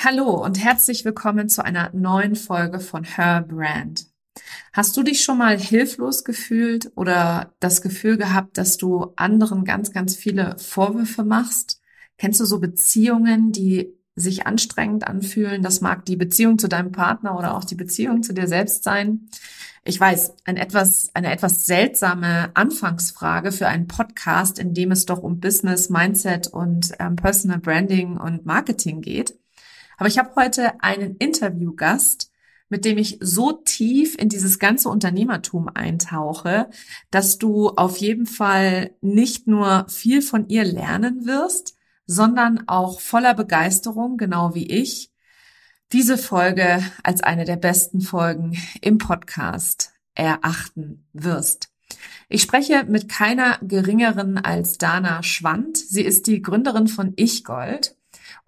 Hallo und herzlich willkommen zu einer neuen Folge von Her Brand. Hast du dich schon mal hilflos gefühlt oder das Gefühl gehabt, dass du anderen ganz, ganz viele Vorwürfe machst? Kennst du so Beziehungen, die sich anstrengend anfühlen? Das mag die Beziehung zu deinem Partner oder auch die Beziehung zu dir selbst sein. Ich weiß, ein etwas, eine etwas seltsame Anfangsfrage für einen Podcast, in dem es doch um Business, Mindset und ähm, Personal Branding und Marketing geht. Aber ich habe heute einen Interviewgast, mit dem ich so tief in dieses ganze Unternehmertum eintauche, dass du auf jeden Fall nicht nur viel von ihr lernen wirst, sondern auch voller Begeisterung, genau wie ich, diese Folge als eine der besten Folgen im Podcast erachten wirst. Ich spreche mit keiner geringeren als Dana Schwand. Sie ist die Gründerin von Ich Gold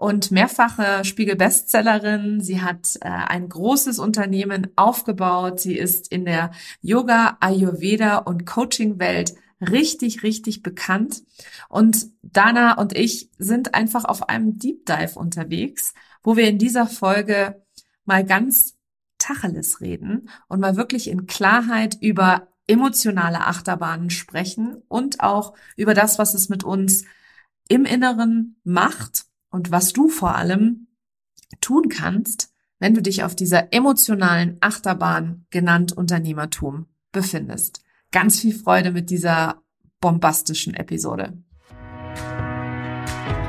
und mehrfache Spiegel-Bestsellerin. Sie hat äh, ein großes Unternehmen aufgebaut. Sie ist in der Yoga, Ayurveda und Coaching-Welt richtig, richtig bekannt. Und Dana und ich sind einfach auf einem Deep Dive unterwegs, wo wir in dieser Folge mal ganz Tacheles reden und mal wirklich in Klarheit über emotionale Achterbahnen sprechen und auch über das, was es mit uns im Inneren macht und was du vor allem tun kannst, wenn du dich auf dieser emotionalen Achterbahn genannt Unternehmertum befindest. Ganz viel Freude mit dieser bombastischen Episode.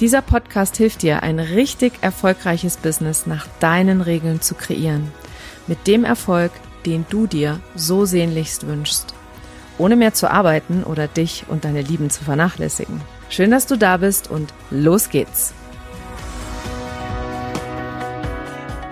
Dieser Podcast hilft dir, ein richtig erfolgreiches Business nach deinen Regeln zu kreieren. Mit dem Erfolg, den du dir so sehnlichst wünschst. Ohne mehr zu arbeiten oder dich und deine Lieben zu vernachlässigen. Schön, dass du da bist und los geht's.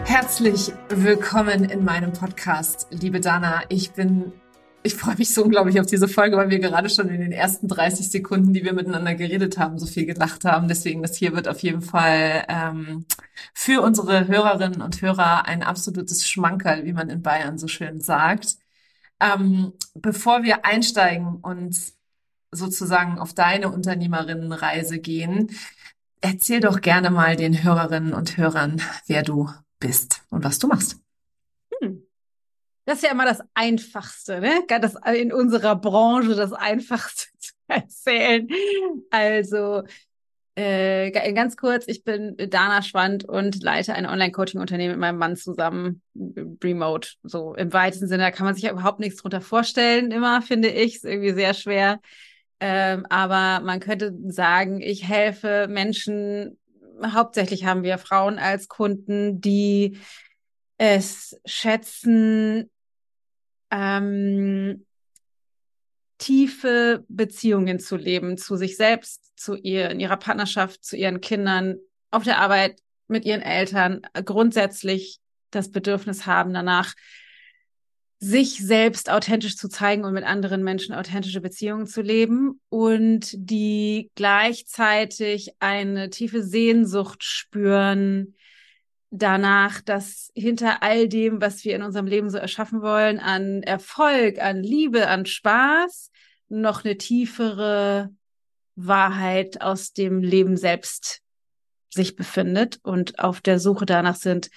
Herzlich willkommen in meinem Podcast, liebe Dana. Ich bin ich freue mich so unglaublich auf diese Folge, weil wir gerade schon in den ersten 30 Sekunden, die wir miteinander geredet haben, so viel gelacht haben. Deswegen, das hier wird auf jeden Fall ähm, für unsere Hörerinnen und Hörer ein absolutes Schmankerl, wie man in Bayern so schön sagt. Ähm, bevor wir einsteigen und sozusagen auf deine Unternehmerinnenreise gehen, erzähl doch gerne mal den Hörerinnen und Hörern, wer du bist und was du machst. Das ist ja immer das Einfachste, ne? Das in unserer Branche das Einfachste zu erzählen. Also äh, ganz kurz, ich bin Dana Schwand und leite ein Online-Coaching-Unternehmen mit meinem Mann zusammen, remote. So im weitesten Sinne, da kann man sich ja überhaupt nichts drunter vorstellen, immer, finde ich. Ist irgendwie sehr schwer. Ähm, aber man könnte sagen, ich helfe Menschen, hauptsächlich haben wir Frauen als Kunden, die es schätzen, ähm, tiefe Beziehungen zu leben, zu sich selbst, zu ihr, in ihrer Partnerschaft, zu ihren Kindern, auf der Arbeit, mit ihren Eltern, grundsätzlich das Bedürfnis haben danach, sich selbst authentisch zu zeigen und mit anderen Menschen authentische Beziehungen zu leben und die gleichzeitig eine tiefe Sehnsucht spüren, danach, dass hinter all dem, was wir in unserem Leben so erschaffen wollen, an Erfolg, an Liebe, an Spaß, noch eine tiefere Wahrheit aus dem Leben selbst sich befindet und auf der Suche danach sind,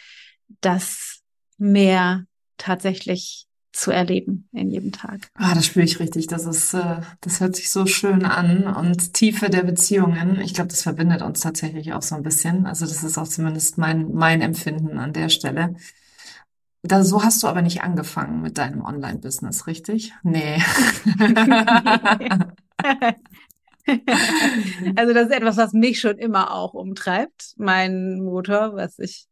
dass mehr tatsächlich zu erleben in jedem Tag. Ah, das spüre ich richtig. Das ist, äh, das hört sich so schön an und Tiefe der Beziehungen. Ich glaube, das verbindet uns tatsächlich auch so ein bisschen. Also das ist auch zumindest mein mein Empfinden an der Stelle. Da, so hast du aber nicht angefangen mit deinem Online-Business, richtig? Nee. also das ist etwas, was mich schon immer auch umtreibt. Mein Motor, was ich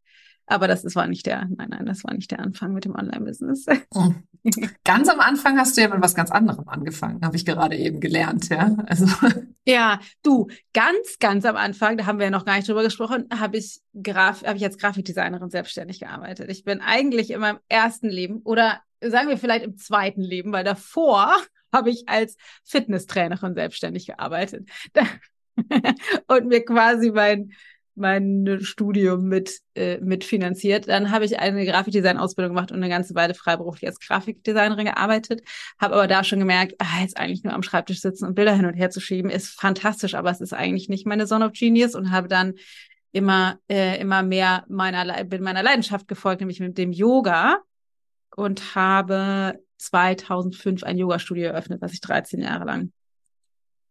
aber das, das war nicht der, nein, nein, das war nicht der Anfang mit dem Online-Business. Oh. Ganz am Anfang hast du ja mit was ganz anderem angefangen, habe ich gerade eben gelernt, ja. Also. Ja, du, ganz, ganz am Anfang, da haben wir ja noch gar nicht drüber gesprochen, habe ich Graf, habe ich als Grafikdesignerin selbstständig gearbeitet. Ich bin eigentlich in meinem ersten Leben oder sagen wir vielleicht im zweiten Leben, weil davor habe ich als Fitnesstrainerin selbstständig gearbeitet und mir quasi mein mein Studium mit, äh, mitfinanziert. Dann habe ich eine Grafikdesign-Ausbildung gemacht und eine ganze Weile freiberuflich als Grafikdesignerin gearbeitet. Habe aber da schon gemerkt, ah, jetzt eigentlich nur am Schreibtisch sitzen und Bilder hin und her zu schieben, ist fantastisch, aber es ist eigentlich nicht meine Zone of Genius und habe dann immer, äh, immer mehr meiner, bin meiner Leidenschaft gefolgt, nämlich mit dem Yoga und habe 2005 ein Yoga-Studio eröffnet, was ich 13 Jahre lang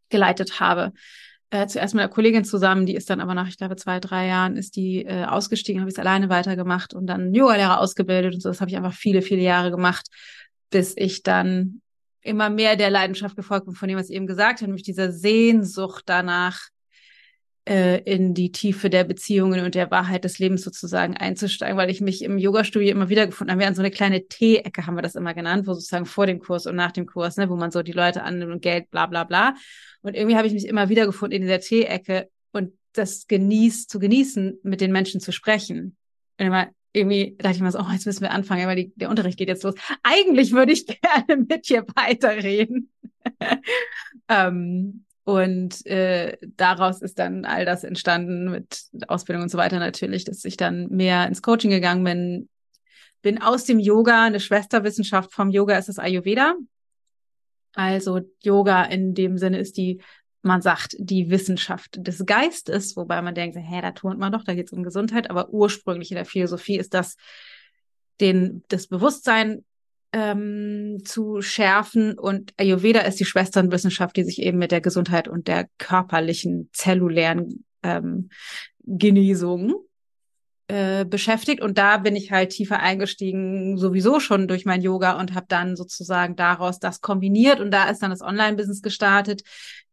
geleitet habe äh, zuerst mit einer Kollegin zusammen, die ist dann aber nach, ich glaube, zwei, drei Jahren ist die äh, ausgestiegen, habe ich es alleine weitergemacht und dann Yoga-Lehrer ausgebildet und so. Das habe ich einfach viele, viele Jahre gemacht, bis ich dann immer mehr der Leidenschaft gefolgt bin, von dem, was ich eben gesagt habe, nämlich dieser Sehnsucht danach, äh, in die Tiefe der Beziehungen und der Wahrheit des Lebens sozusagen einzusteigen, weil ich mich im Yoga-Studio immer wieder gefunden habe. Wir hatten so eine kleine Tee-Ecke, haben wir das immer genannt, wo sozusagen vor dem Kurs und nach dem Kurs, ne, wo man so die Leute annimmt und Geld, bla bla bla. Und irgendwie habe ich mich immer wieder gefunden in dieser Tee-Ecke und das genießt, zu genießen, mit den Menschen zu sprechen. Und immer, irgendwie dachte ich mir so, oh, jetzt müssen wir anfangen, weil die, der Unterricht geht jetzt los. Eigentlich würde ich gerne mit dir weiterreden. ähm, und äh, daraus ist dann all das entstanden mit Ausbildung und so weiter natürlich, dass ich dann mehr ins Coaching gegangen bin. Bin aus dem Yoga, eine Schwesterwissenschaft vom Yoga ist das Ayurveda. Also Yoga in dem Sinne ist die, man sagt, die Wissenschaft des Geistes, wobei man denkt, hä, da turnt man doch, da geht es um Gesundheit, aber ursprünglich in der Philosophie ist das den, das Bewusstsein ähm, zu schärfen. Und Ayurveda ist die Schwesternwissenschaft, die sich eben mit der Gesundheit und der körperlichen, zellulären ähm, Genesung äh, beschäftigt und da bin ich halt tiefer eingestiegen, sowieso schon durch mein Yoga und habe dann sozusagen daraus das kombiniert und da ist dann das Online-Business gestartet,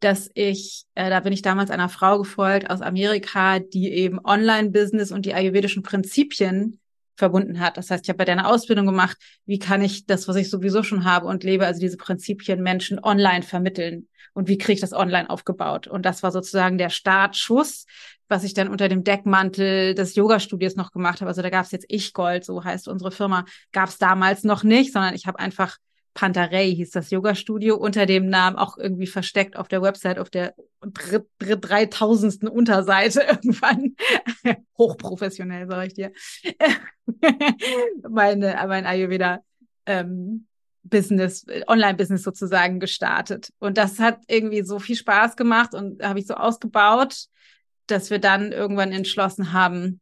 dass ich, äh, da bin ich damals einer Frau gefolgt aus Amerika, die eben Online-Business und die ayurvedischen Prinzipien verbunden hat. Das heißt, ich habe bei deiner Ausbildung gemacht, wie kann ich das, was ich sowieso schon habe und lebe, also diese Prinzipien Menschen online vermitteln und wie kriege ich das online aufgebaut? Und das war sozusagen der Startschuss, was ich dann unter dem Deckmantel des Yoga-Studios noch gemacht habe. Also da gab es jetzt Ich Gold, so heißt unsere Firma, gab es damals noch nicht, sondern ich habe einfach Pantarei hieß das Yoga-Studio, unter dem Namen auch irgendwie versteckt auf der Website, auf der dreitausendsten Unterseite irgendwann. Hochprofessionell, sag ich dir. Meine, mein Ayurveda ähm, Business, Online-Business sozusagen gestartet. Und das hat irgendwie so viel Spaß gemacht und habe ich so ausgebaut, dass wir dann irgendwann entschlossen haben,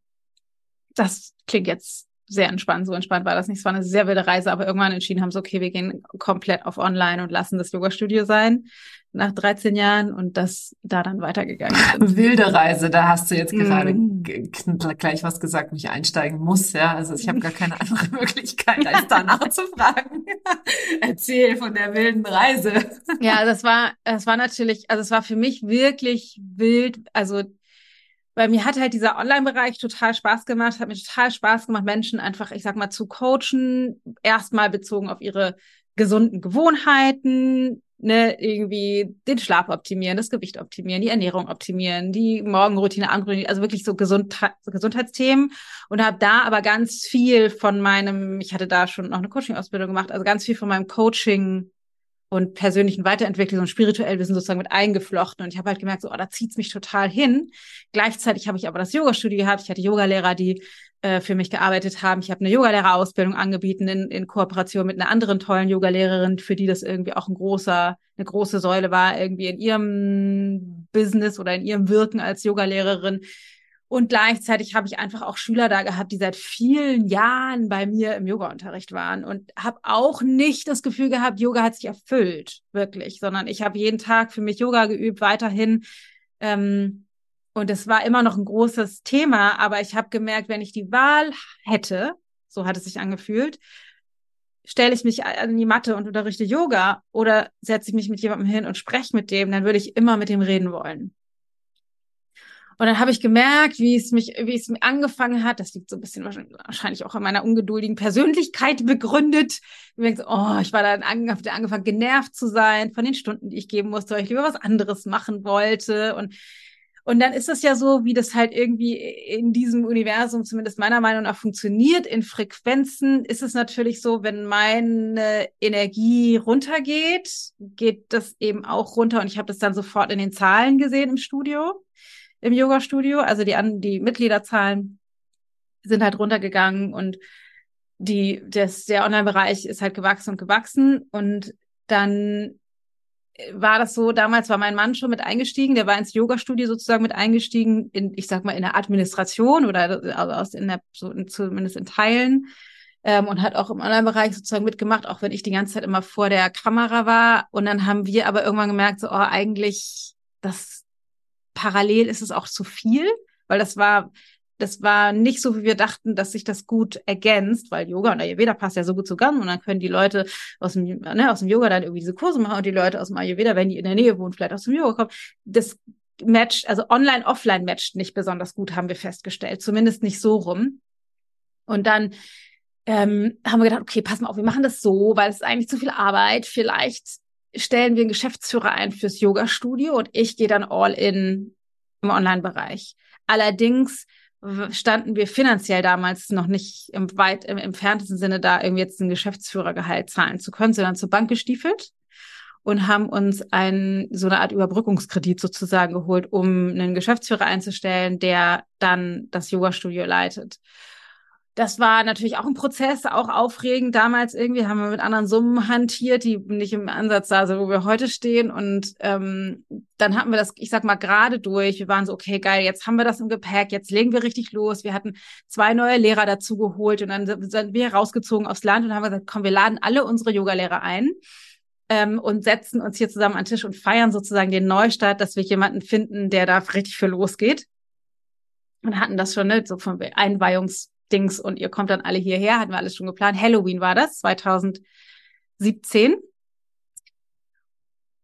das klingt jetzt sehr entspannt. So entspannt war das nicht. Es war eine sehr wilde Reise, aber irgendwann entschieden haben so, okay, wir gehen komplett auf online und lassen das Yoga-Studio sein nach 13 Jahren und das da dann weitergegangen ist. Wilde Reise, da hast du jetzt gerade mm. gleich was gesagt, mich einsteigen muss, ja. Also ich habe gar keine andere Möglichkeit, als danach zu fragen. Erzähl von der wilden Reise. Ja, das war, das war natürlich, also es war für mich wirklich wild. Also weil mir hat halt dieser Online-Bereich total Spaß gemacht, hat mir total Spaß gemacht, Menschen einfach, ich sag mal, zu coachen, erstmal bezogen auf ihre gesunden Gewohnheiten, ne, irgendwie den Schlaf optimieren, das Gewicht optimieren, die Ernährung optimieren, die Morgenroutine, Abendroutine, also wirklich so Gesundheit, Gesundheitsthemen. Und habe da aber ganz viel von meinem, ich hatte da schon noch eine Coaching-Ausbildung gemacht, also ganz viel von meinem Coaching und persönlichen Weiterentwicklung und spirituell Wissen sozusagen mit eingeflochten. Und ich habe halt gemerkt, so, oh, da zieht's mich total hin. Gleichzeitig habe ich aber das Yoga-Studio gehabt. Ich hatte Yogalehrer, die äh, für mich gearbeitet haben. Ich habe eine Yogalehrerausbildung angeboten in, in Kooperation mit einer anderen tollen Yogalehrerin, für die das irgendwie auch ein großer, eine große Säule war, irgendwie in ihrem Business oder in ihrem Wirken als Yogalehrerin und gleichzeitig habe ich einfach auch Schüler da gehabt, die seit vielen Jahren bei mir im Yoga-Unterricht waren und habe auch nicht das Gefühl gehabt, Yoga hat sich erfüllt, wirklich, sondern ich habe jeden Tag für mich Yoga geübt, weiterhin. Ähm, und es war immer noch ein großes Thema, aber ich habe gemerkt, wenn ich die Wahl hätte, so hat es sich angefühlt, stelle ich mich an die Matte und unterrichte Yoga oder setze ich mich mit jemandem hin und spreche mit dem, dann würde ich immer mit dem reden wollen. Und dann habe ich gemerkt, wie es mich, wie es mir angefangen hat. Das liegt so ein bisschen wahrscheinlich auch an meiner ungeduldigen Persönlichkeit begründet. Ich, so, oh, ich war dann angefangen, genervt zu sein von den Stunden, die ich geben musste, weil ich lieber was anderes machen wollte. Und Und dann ist es ja so, wie das halt irgendwie in diesem Universum, zumindest meiner Meinung nach, funktioniert. In Frequenzen ist es natürlich so, wenn meine Energie runtergeht, geht das eben auch runter. Und ich habe das dann sofort in den Zahlen gesehen im Studio, im Yoga-Studio. Also die, die Mitgliederzahlen sind halt runtergegangen und die, das, der Online-Bereich ist halt gewachsen und gewachsen. Und dann war das so, damals war mein Mann schon mit eingestiegen, der war ins Yoga-Studio sozusagen mit eingestiegen, in, ich sag mal, in der Administration oder also aus in der, so in, zumindest in Teilen. Ähm, und hat auch im Online-Bereich sozusagen mitgemacht, auch wenn ich die ganze Zeit immer vor der Kamera war. Und dann haben wir aber irgendwann gemerkt, so, oh, eigentlich, das parallel ist es auch zu viel, weil das war, das war nicht so, wie wir dachten, dass sich das gut ergänzt, weil Yoga und Ayurveda passt ja so gut zusammen und dann können die Leute aus dem, ne, aus dem Yoga dann irgendwie diese Kurse machen und die Leute aus dem Ayurveda, wenn die in der Nähe wohnen, vielleicht aus dem Yoga kommen. Das matcht, also online, offline matcht nicht besonders gut, haben wir festgestellt. Zumindest nicht so rum. Und dann ähm, haben wir gedacht, okay, pass mal auf, wir machen das so, weil es ist eigentlich zu viel Arbeit. Vielleicht stellen wir einen Geschäftsführer ein fürs Yoga-Studio und ich gehe dann all in im Online-Bereich. Allerdings standen wir finanziell damals noch nicht im weit im entferntesten Sinne da, irgendwie jetzt ein Geschäftsführergehalt zahlen zu können, sondern zur Bank gestiefelt und haben uns ein, so eine Art Überbrückungskredit sozusagen geholt, um einen Geschäftsführer einzustellen, der dann das Yoga-Studio leitet das war natürlich auch ein Prozess, auch aufregend. Damals irgendwie haben wir mit anderen Summen hantiert, die nicht im Ansatz da sind, wo wir heute stehen. Und ähm, dann hatten wir das, ich sag mal, gerade durch. Wir waren so, okay, geil, jetzt haben wir das im Gepäck, jetzt legen wir richtig los. Wir hatten zwei neue Lehrer dazu geholt und dann sind wir rausgezogen aufs Land und haben gesagt, komm, wir laden alle unsere Yogalehrer ein. Ähm, und setzen uns hier zusammen an Tisch und feiern sozusagen den Neustart, dass wir jemanden finden, der da richtig für losgeht. Und hatten das schon, ne, so von Einweihungs Dings und ihr kommt dann alle hierher, hatten wir alles schon geplant. Halloween war das, 2017.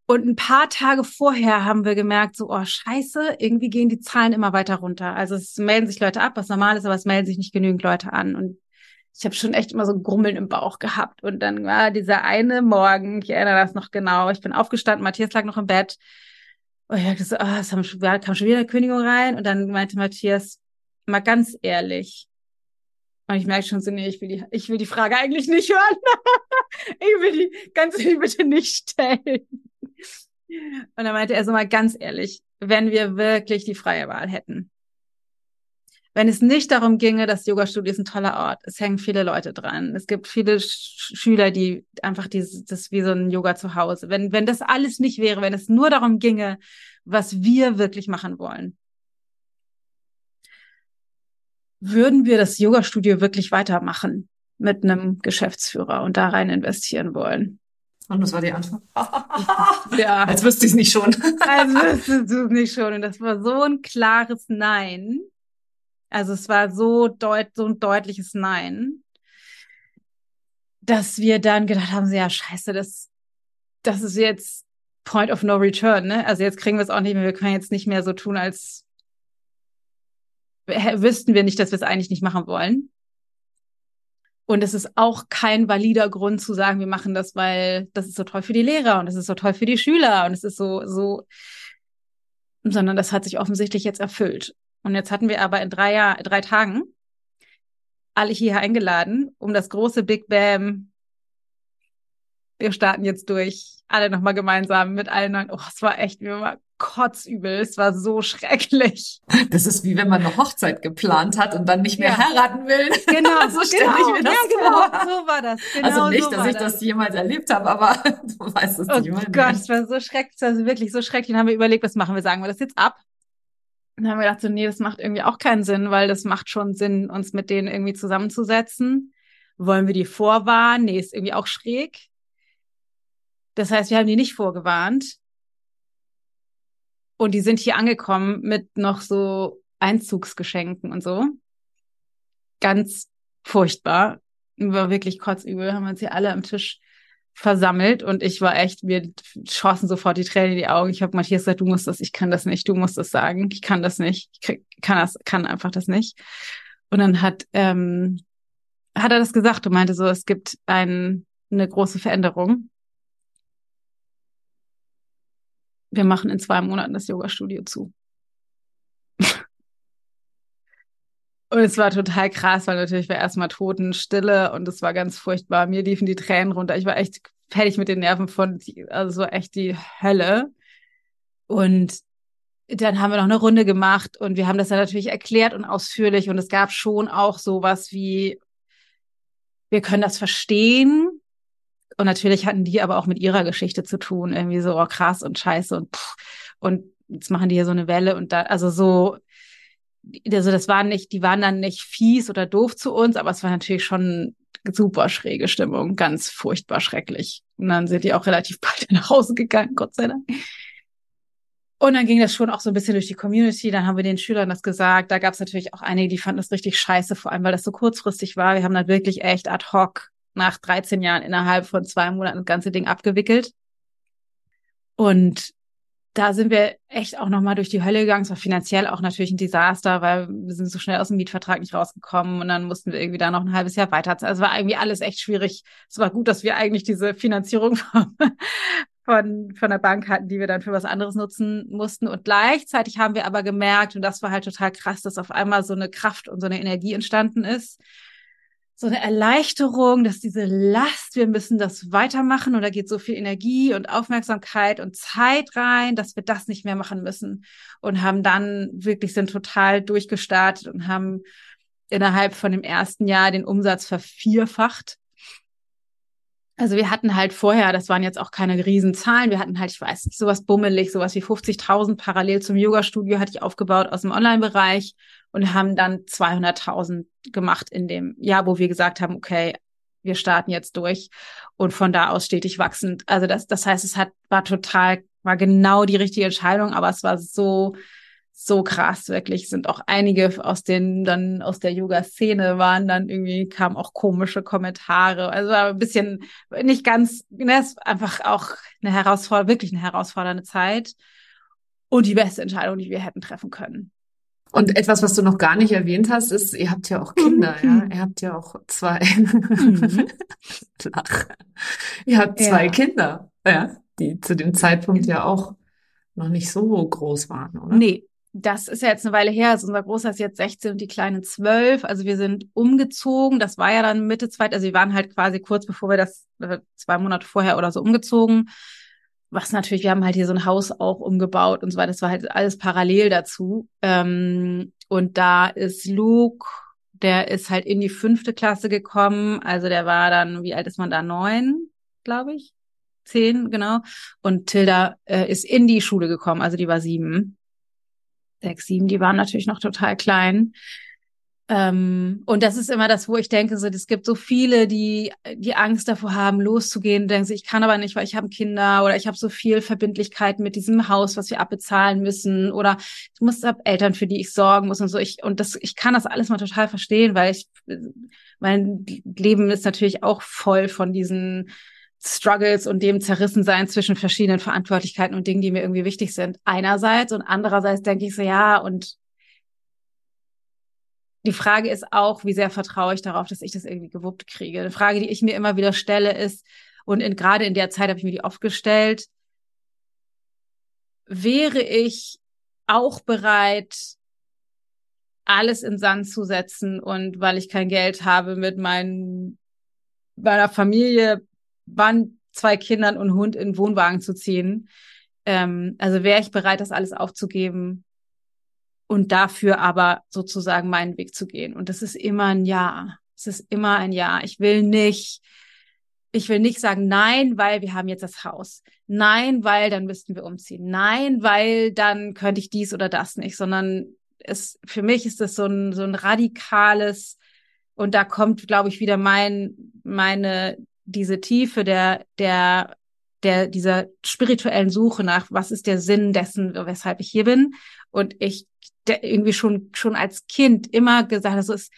Und ein paar Tage vorher haben wir gemerkt, so, oh scheiße, irgendwie gehen die Zahlen immer weiter runter. Also es melden sich Leute ab, was normal ist, aber es melden sich nicht genügend Leute an. Und ich habe schon echt immer so Grummeln im Bauch gehabt. Und dann war dieser eine Morgen, ich erinnere das noch genau, ich bin aufgestanden, Matthias lag noch im Bett. Und ich dachte so, oh, es kam schon wieder eine Kündigung rein. Und dann meinte Matthias, mal ganz ehrlich, und ich merke schon so, nee, ich will die, ich will die Frage eigentlich nicht hören. ich will die ganz bitte nicht stellen. Und dann meinte er so mal ganz ehrlich, wenn wir wirklich die freie Wahl hätten, wenn es nicht darum ginge, das Yoga-Studio ist ein toller Ort, es hängen viele Leute dran, es gibt viele Sch Schüler, die einfach dieses, das wie so ein Yoga zu Hause. Wenn, wenn das alles nicht wäre, wenn es nur darum ginge, was wir wirklich machen wollen, würden wir das Yoga-Studio wirklich weitermachen mit einem Geschäftsführer und da rein investieren wollen? Und das war die Antwort. ja. Als wüsste ich es nicht schon. Als wüsstest du es nicht schon. Und das war so ein klares Nein. Also es war so, deut so ein deutliches Nein, dass wir dann gedacht haben, ja, scheiße, das, das ist jetzt Point of No Return, ne? Also jetzt kriegen wir es auch nicht mehr, wir können jetzt nicht mehr so tun, als wüssten wir nicht, dass wir es eigentlich nicht machen wollen. Und es ist auch kein valider Grund zu sagen, wir machen das, weil das ist so toll für die Lehrer und es ist so toll für die Schüler und es ist so, so, sondern das hat sich offensichtlich jetzt erfüllt. Und jetzt hatten wir aber in drei Jahr, drei Tagen alle hier eingeladen, um das große Big Bam. Wir starten jetzt durch, alle nochmal gemeinsam mit allen neuen. Oh, es war echt, wir waren kotzübel. Es war so schrecklich. Das ist wie wenn man eine Hochzeit geplant hat und dann nicht mehr ja. heiraten will. Genau, so stelle genau. ich mir das ja, genau. vor. So war das. Genau also nicht, so dass ich das. das jemals erlebt habe, aber du weißt es oh nicht. Oh Gott, es war so schrecklich, war wirklich so schrecklich. Dann haben wir überlegt, was machen wir? Sagen wir das jetzt ab? Und dann haben wir gedacht, so, nee, das macht irgendwie auch keinen Sinn, weil das macht schon Sinn, uns mit denen irgendwie zusammenzusetzen. Wollen wir die vorwarnen? Nee, ist irgendwie auch schräg. Das heißt, wir haben die nicht vorgewarnt. Und die sind hier angekommen mit noch so Einzugsgeschenken und so. Ganz furchtbar. War wirklich kotzübel. Haben wir uns hier alle am Tisch versammelt und ich war echt, mir schossen sofort die Tränen in die Augen. Ich habe Matthias gesagt, du musst das, ich kann das nicht, du musst das sagen, ich kann das nicht, ich krieg, kann das, kann einfach das nicht. Und dann hat ähm, hat er das gesagt und meinte so, es gibt ein, eine große Veränderung wir machen in zwei Monaten das Yoga-Studio zu. und es war total krass, weil natürlich war erstmal Totenstille und es war ganz furchtbar. Mir liefen die Tränen runter. Ich war echt fertig mit den Nerven von, also so echt die Hölle. Und dann haben wir noch eine Runde gemacht und wir haben das dann natürlich erklärt und ausführlich und es gab schon auch sowas wie, wir können das verstehen, und natürlich hatten die aber auch mit ihrer Geschichte zu tun, irgendwie so oh, krass und scheiße und pff, und jetzt machen die hier so eine Welle und da, also so, also das waren nicht, die waren dann nicht fies oder doof zu uns, aber es war natürlich schon super schräge Stimmung, ganz furchtbar schrecklich. Und dann sind die auch relativ bald nach Hause gegangen, Gott sei Dank. Und dann ging das schon auch so ein bisschen durch die Community. Dann haben wir den Schülern das gesagt. Da gab es natürlich auch einige, die fanden das richtig scheiße, vor allem weil das so kurzfristig war. Wir haben dann wirklich echt ad hoc nach 13 Jahren innerhalb von zwei Monaten das ganze Ding abgewickelt. Und da sind wir echt auch nochmal durch die Hölle gegangen. Es war finanziell auch natürlich ein Desaster, weil wir sind so schnell aus dem Mietvertrag nicht rausgekommen und dann mussten wir irgendwie da noch ein halbes Jahr weiter. Also es war irgendwie alles echt schwierig. Es war gut, dass wir eigentlich diese Finanzierung von, von, von der Bank hatten, die wir dann für was anderes nutzen mussten. Und gleichzeitig haben wir aber gemerkt, und das war halt total krass, dass auf einmal so eine Kraft und so eine Energie entstanden ist so eine Erleichterung, dass diese Last, wir müssen das weitermachen und da geht so viel Energie und Aufmerksamkeit und Zeit rein, dass wir das nicht mehr machen müssen und haben dann wirklich sind total durchgestartet und haben innerhalb von dem ersten Jahr den Umsatz vervierfacht. Also wir hatten halt vorher, das waren jetzt auch keine Riesenzahlen, wir hatten halt, ich weiß nicht, sowas bummelig, sowas wie 50.000 parallel zum Yoga-Studio hatte ich aufgebaut aus dem Online-Bereich und haben dann 200.000 gemacht in dem Jahr, wo wir gesagt haben, okay, wir starten jetzt durch und von da aus stetig wachsend. Also das, das heißt, es hat, war total, war genau die richtige Entscheidung, aber es war so, so krass, wirklich. Sind auch einige aus den, dann aus der Yoga-Szene waren dann irgendwie, kamen auch komische Kommentare. Also ein bisschen nicht ganz, ne, es einfach auch eine herausfordernde, wirklich eine herausfordernde Zeit. Und die beste Entscheidung, die wir hätten treffen können. Und etwas, was du noch gar nicht erwähnt hast, ist, ihr habt ja auch Kinder, mhm. ja. Ihr habt ja auch zwei. Mhm. Lach. Ihr habt zwei ja. Kinder, ja, die zu dem Zeitpunkt ja auch noch nicht so groß waren, oder? Nee. Das ist ja jetzt eine Weile her. Also unser Großer ist jetzt 16 und die Kleine 12. Also wir sind umgezogen. Das war ja dann Mitte zweit. Also wir waren halt quasi kurz bevor wir das, äh, zwei Monate vorher oder so umgezogen was natürlich, wir haben halt hier so ein Haus auch umgebaut und so weiter. Das war halt alles parallel dazu. Ähm, und da ist Luke, der ist halt in die fünfte Klasse gekommen. Also der war dann, wie alt ist man da? Neun, glaube ich. Zehn, genau. Und Tilda äh, ist in die Schule gekommen, also die war sieben. Sechs, sieben, die waren natürlich noch total klein. Ähm, und das ist immer das, wo ich denke, so, es gibt so viele, die die Angst davor haben, loszugehen, denken sie, ich kann aber nicht, weil ich habe Kinder oder ich habe so viel Verbindlichkeiten mit diesem Haus, was wir abbezahlen müssen oder ich muss hab Eltern, für die ich sorgen muss und so. Ich und das, ich kann das alles mal total verstehen, weil ich mein Leben ist natürlich auch voll von diesen Struggles und dem Zerrissensein zwischen verschiedenen Verantwortlichkeiten und Dingen, die mir irgendwie wichtig sind. Einerseits und andererseits denke ich so, ja, und die Frage ist auch, wie sehr vertraue ich darauf, dass ich das irgendwie gewuppt kriege. Eine Frage, die ich mir immer wieder stelle, ist, und in, gerade in der Zeit habe ich mir die oft gestellt, wäre ich auch bereit, alles in Sand zu setzen und weil ich kein Geld habe, mit meinen, meiner Familie, wann zwei Kindern und Hund in Wohnwagen zu ziehen. Ähm, also wäre ich bereit, das alles aufzugeben, und dafür aber sozusagen meinen Weg zu gehen. Und das ist immer ein Ja. Es ist immer ein Ja. Ich will nicht, ich will nicht sagen nein, weil wir haben jetzt das Haus. Nein, weil dann müssten wir umziehen. Nein, weil dann könnte ich dies oder das nicht, sondern es, für mich ist das so ein, so ein radikales, und da kommt, glaube ich, wieder mein, meine, diese Tiefe der, der, der, dieser spirituellen Suche nach, was ist der Sinn dessen, weshalb ich hier bin. Und ich irgendwie schon, schon als Kind immer gesagt so ist,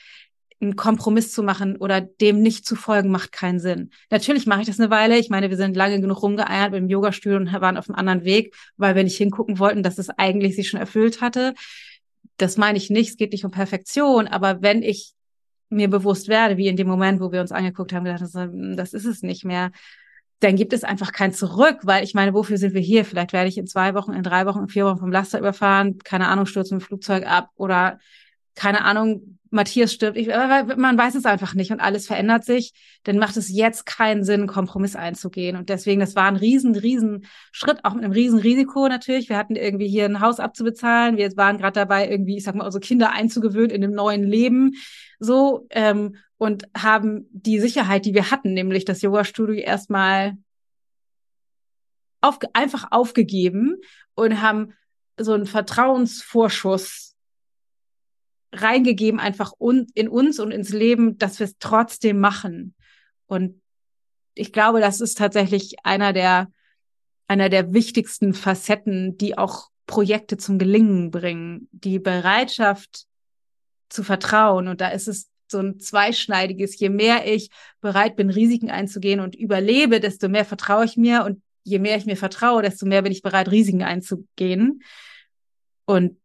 einen Kompromiss zu machen oder dem nicht zu folgen, macht keinen Sinn. Natürlich mache ich das eine Weile. Ich meine, wir sind lange genug rumgeeiert mit dem Yogastuhl und waren auf einem anderen Weg, weil wir nicht hingucken wollten, dass es eigentlich sich schon erfüllt hatte. Das meine ich nicht. Es geht nicht um Perfektion. Aber wenn ich mir bewusst werde, wie in dem Moment, wo wir uns angeguckt haben, gedacht, das ist es nicht mehr, dann gibt es einfach kein Zurück, weil ich meine, wofür sind wir hier? Vielleicht werde ich in zwei Wochen, in drei Wochen, in vier Wochen vom Laster überfahren, keine Ahnung, stürze mit Flugzeug ab oder keine Ahnung, Matthias stirbt, ich, man weiß es einfach nicht und alles verändert sich, dann macht es jetzt keinen Sinn, Kompromiss einzugehen. Und deswegen, das war ein riesen, riesen Schritt, auch mit einem riesen Risiko natürlich. Wir hatten irgendwie hier ein Haus abzubezahlen. Wir waren gerade dabei, irgendwie, ich sag mal, unsere Kinder einzugewöhnen in dem neuen Leben. So, ähm, und haben die Sicherheit, die wir hatten, nämlich das Yoga-Studio erstmal auf, einfach aufgegeben und haben so einen Vertrauensvorschuss reingegeben, einfach un in uns und ins Leben, dass wir es trotzdem machen. Und ich glaube, das ist tatsächlich einer der, einer der wichtigsten Facetten, die auch Projekte zum Gelingen bringen. Die Bereitschaft zu vertrauen. Und da ist es so ein zweischneidiges. Je mehr ich bereit bin, Risiken einzugehen und überlebe, desto mehr vertraue ich mir. Und je mehr ich mir vertraue, desto mehr bin ich bereit, Risiken einzugehen. Und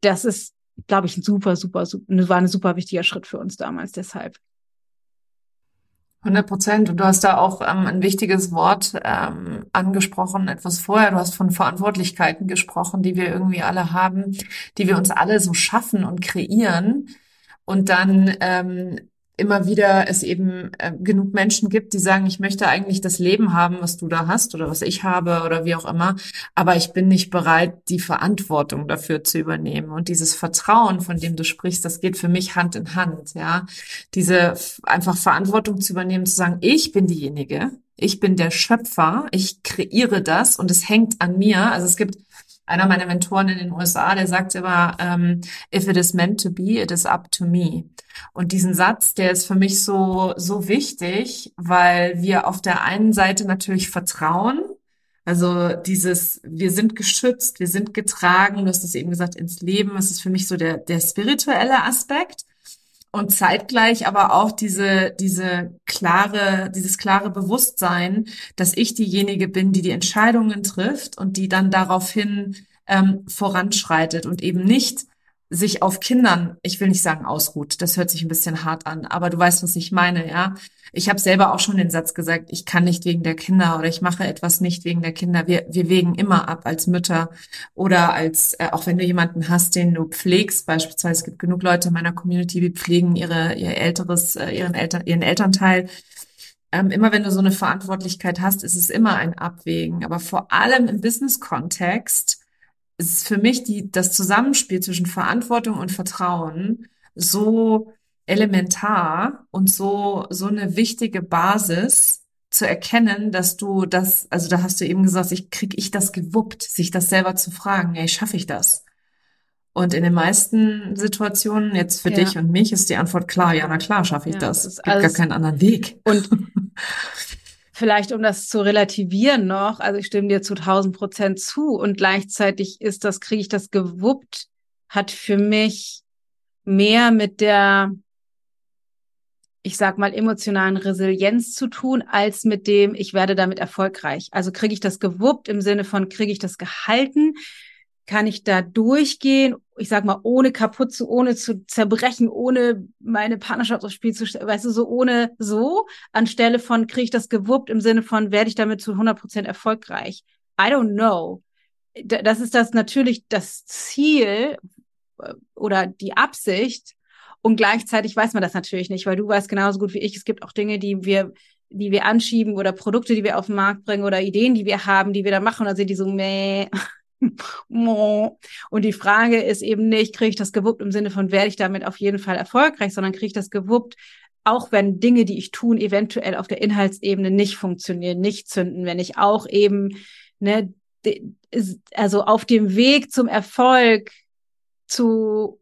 das ist glaube ich, ein super, super, super, war ein super wichtiger Schritt für uns damals deshalb. 100 Prozent. Und du hast da auch ähm, ein wichtiges Wort ähm, angesprochen, etwas vorher. Du hast von Verantwortlichkeiten gesprochen, die wir irgendwie alle haben, die wir uns alle so schaffen und kreieren. Und dann ähm, immer wieder es eben äh, genug Menschen gibt, die sagen, ich möchte eigentlich das Leben haben, was du da hast oder was ich habe oder wie auch immer, aber ich bin nicht bereit, die Verantwortung dafür zu übernehmen. Und dieses Vertrauen, von dem du sprichst, das geht für mich Hand in Hand, ja. Diese einfach Verantwortung zu übernehmen, zu sagen, ich bin diejenige, ich bin der Schöpfer, ich kreiere das und es hängt an mir. Also es gibt einer meiner Mentoren in den USA, der sagt immer, ähm, if it is meant to be, it is up to me. Und diesen Satz, der ist für mich so, so wichtig, weil wir auf der einen Seite natürlich vertrauen, also dieses, wir sind geschützt, wir sind getragen, du hast es eben gesagt, ins Leben. Das ist für mich so der, der spirituelle Aspekt und zeitgleich aber auch diese, diese klare, dieses klare Bewusstsein, dass ich diejenige bin, die die Entscheidungen trifft und die dann daraufhin ähm, voranschreitet und eben nicht sich auf Kindern, ich will nicht sagen ausruht, das hört sich ein bisschen hart an, aber du weißt, was ich meine, ja. Ich habe selber auch schon den Satz gesagt, ich kann nicht wegen der Kinder oder ich mache etwas nicht wegen der Kinder. Wir, wir wägen immer ab als Mütter oder als, äh, auch wenn du jemanden hast, den du pflegst, beispielsweise, es gibt genug Leute in meiner Community, die pflegen ihre, ihr älteres, äh, ihren Eltern, ihren Elternteil. Ähm, immer wenn du so eine Verantwortlichkeit hast, ist es immer ein Abwägen. Aber vor allem im Business-Kontext ist es für mich die, das Zusammenspiel zwischen Verantwortung und Vertrauen so elementar und so, so eine wichtige Basis zu erkennen, dass du das, also da hast du eben gesagt, ich krieg ich das gewuppt, sich das selber zu fragen, ey, schaffe ich das? Und in den meisten Situationen, jetzt für ja. dich und mich, ist die Antwort klar, ja, na klar, schaffe ich ja, das. Es gibt gar keinen anderen Weg. Und vielleicht, um das zu relativieren noch, also ich stimme dir zu 1000 Prozent zu und gleichzeitig ist das, kriege ich das gewuppt, hat für mich mehr mit der ich sag mal, emotionalen Resilienz zu tun, als mit dem, ich werde damit erfolgreich. Also kriege ich das gewuppt im Sinne von, kriege ich das gehalten? Kann ich da durchgehen? Ich sag mal, ohne kaputt zu, ohne zu zerbrechen, ohne meine Partnerschaft aufs Spiel zu stellen, weißt du, so ohne so, anstelle von, kriege ich das gewuppt im Sinne von, werde ich damit zu 100 Prozent erfolgreich? I don't know. Das ist das natürlich das Ziel äh, oder die Absicht, und gleichzeitig weiß man das natürlich nicht, weil du weißt genauso gut wie ich, es gibt auch Dinge, die wir die wir anschieben oder Produkte, die wir auf den Markt bringen oder Ideen, die wir haben, die wir da machen, sind die so meh. Und die Frage ist eben nicht, kriege ich das gewuppt im Sinne von, werde ich damit auf jeden Fall erfolgreich, sondern kriege ich das gewuppt, auch wenn Dinge, die ich tun, eventuell auf der Inhaltsebene nicht funktionieren, nicht zünden, wenn ich auch eben, ne, also auf dem Weg zum Erfolg zu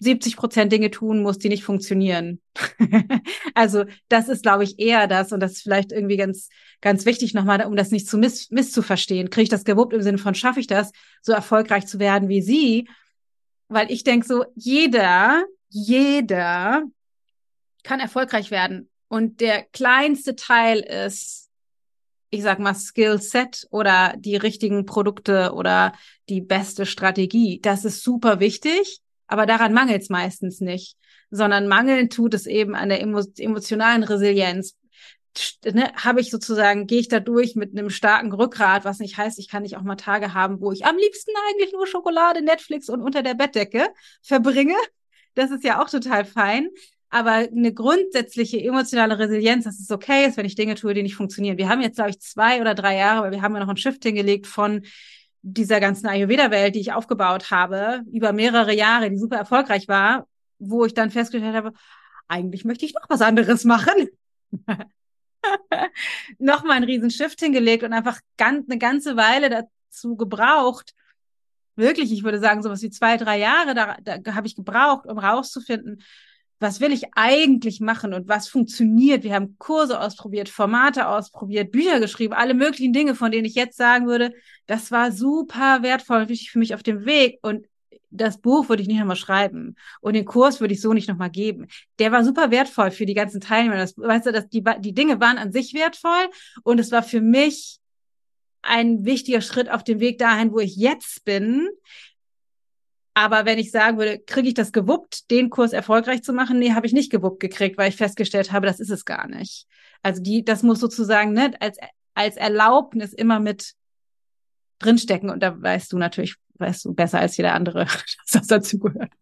70 Prozent Dinge tun muss, die nicht funktionieren. also das ist, glaube ich, eher das und das ist vielleicht irgendwie ganz, ganz wichtig nochmal, um das nicht zu miss misszuverstehen. Kriege ich das gewuppt im Sinne von, schaffe ich das, so erfolgreich zu werden wie Sie? Weil ich denke so, jeder, jeder kann erfolgreich werden. Und der kleinste Teil ist, ich sag mal, Skillset oder die richtigen Produkte oder die beste Strategie. Das ist super wichtig. Aber daran mangelt es meistens nicht, sondern mangeln tut es eben an der emo emotionalen Resilienz. Ne, habe ich sozusagen, gehe ich da durch mit einem starken Rückgrat, was nicht heißt, ich kann nicht auch mal Tage haben, wo ich am liebsten eigentlich nur Schokolade, Netflix und unter der Bettdecke verbringe. Das ist ja auch total fein. Aber eine grundsätzliche emotionale Resilienz, dass es okay ist, wenn ich Dinge tue, die nicht funktionieren. Wir haben jetzt, glaube ich, zwei oder drei Jahre, weil wir haben ja noch ein Shift hingelegt von dieser ganzen Ayurveda-Welt, die ich aufgebaut habe, über mehrere Jahre, die super erfolgreich war, wo ich dann festgestellt habe, eigentlich möchte ich noch was anderes machen. Nochmal einen riesen Shift hingelegt und einfach ganz, eine ganze Weile dazu gebraucht, wirklich, ich würde sagen, sowas wie zwei, drei Jahre, da, da habe ich gebraucht, um rauszufinden, was will ich eigentlich machen und was funktioniert. Wir haben Kurse ausprobiert, Formate ausprobiert, Bücher geschrieben, alle möglichen Dinge, von denen ich jetzt sagen würde, das war super wertvoll und wichtig für mich auf dem Weg. Und das Buch würde ich nicht nochmal schreiben und den Kurs würde ich so nicht nochmal geben. Der war super wertvoll für die ganzen Teilnehmer. Das, weißt du, dass die, die Dinge waren an sich wertvoll und es war für mich ein wichtiger Schritt auf dem Weg dahin, wo ich jetzt bin, aber wenn ich sagen würde, kriege ich das gewuppt, den Kurs erfolgreich zu machen? Nee, habe ich nicht gewuppt gekriegt, weil ich festgestellt habe, das ist es gar nicht. Also die, das muss sozusagen ne, als, als Erlaubnis immer mit drinstecken. Und da weißt du natürlich, weißt du besser als jeder andere, dass das dazu gehört.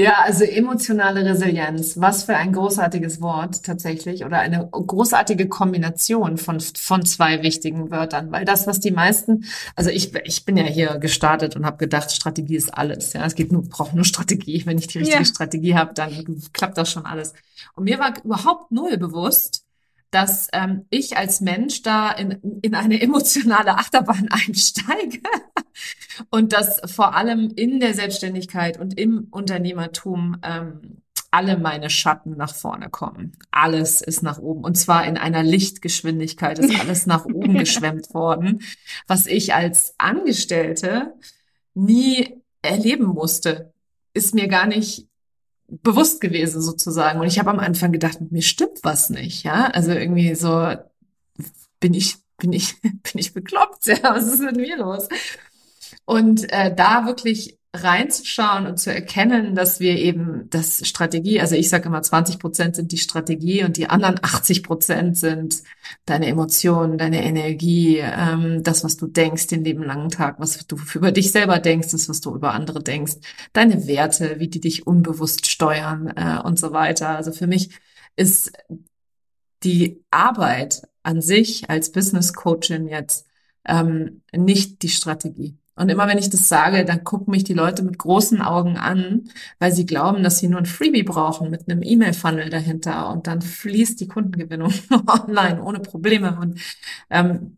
Ja, also emotionale Resilienz. Was für ein großartiges Wort tatsächlich oder eine großartige Kombination von, von zwei wichtigen Wörtern. Weil das, was die meisten, also ich, ich bin ja hier gestartet und habe gedacht, Strategie ist alles. Ja, es geht nur, braucht nur Strategie. Wenn ich die richtige ja. Strategie habe, dann klappt das schon alles. Und mir war überhaupt null bewusst, dass ähm, ich als Mensch da in, in eine emotionale Achterbahn einsteige und dass vor allem in der Selbstständigkeit und im Unternehmertum ähm, alle meine Schatten nach vorne kommen. Alles ist nach oben und zwar in einer Lichtgeschwindigkeit ist alles nach oben geschwemmt worden, was ich als Angestellte nie erleben musste, ist mir gar nicht bewusst gewesen sozusagen. Und ich habe am Anfang gedacht, mit mir stimmt was nicht, ja. Also irgendwie so bin ich bin ich bin ich bekloppt, ja. Was ist mit mir los? Und äh, da wirklich reinzuschauen und zu erkennen, dass wir eben das Strategie, also ich sage immer 20 Prozent sind die Strategie und die anderen 80 Prozent sind deine Emotionen, deine Energie, ähm, das, was du denkst den lieben langen Tag, was du über dich selber denkst, das, was du über andere denkst, deine Werte, wie die dich unbewusst steuern äh, und so weiter. Also für mich ist die Arbeit an sich als Business Coachin jetzt ähm, nicht die Strategie. Und immer wenn ich das sage, dann gucken mich die Leute mit großen Augen an, weil sie glauben, dass sie nur ein Freebie brauchen mit einem E-Mail-Funnel dahinter und dann fließt die Kundengewinnung online ohne Probleme. Und ähm,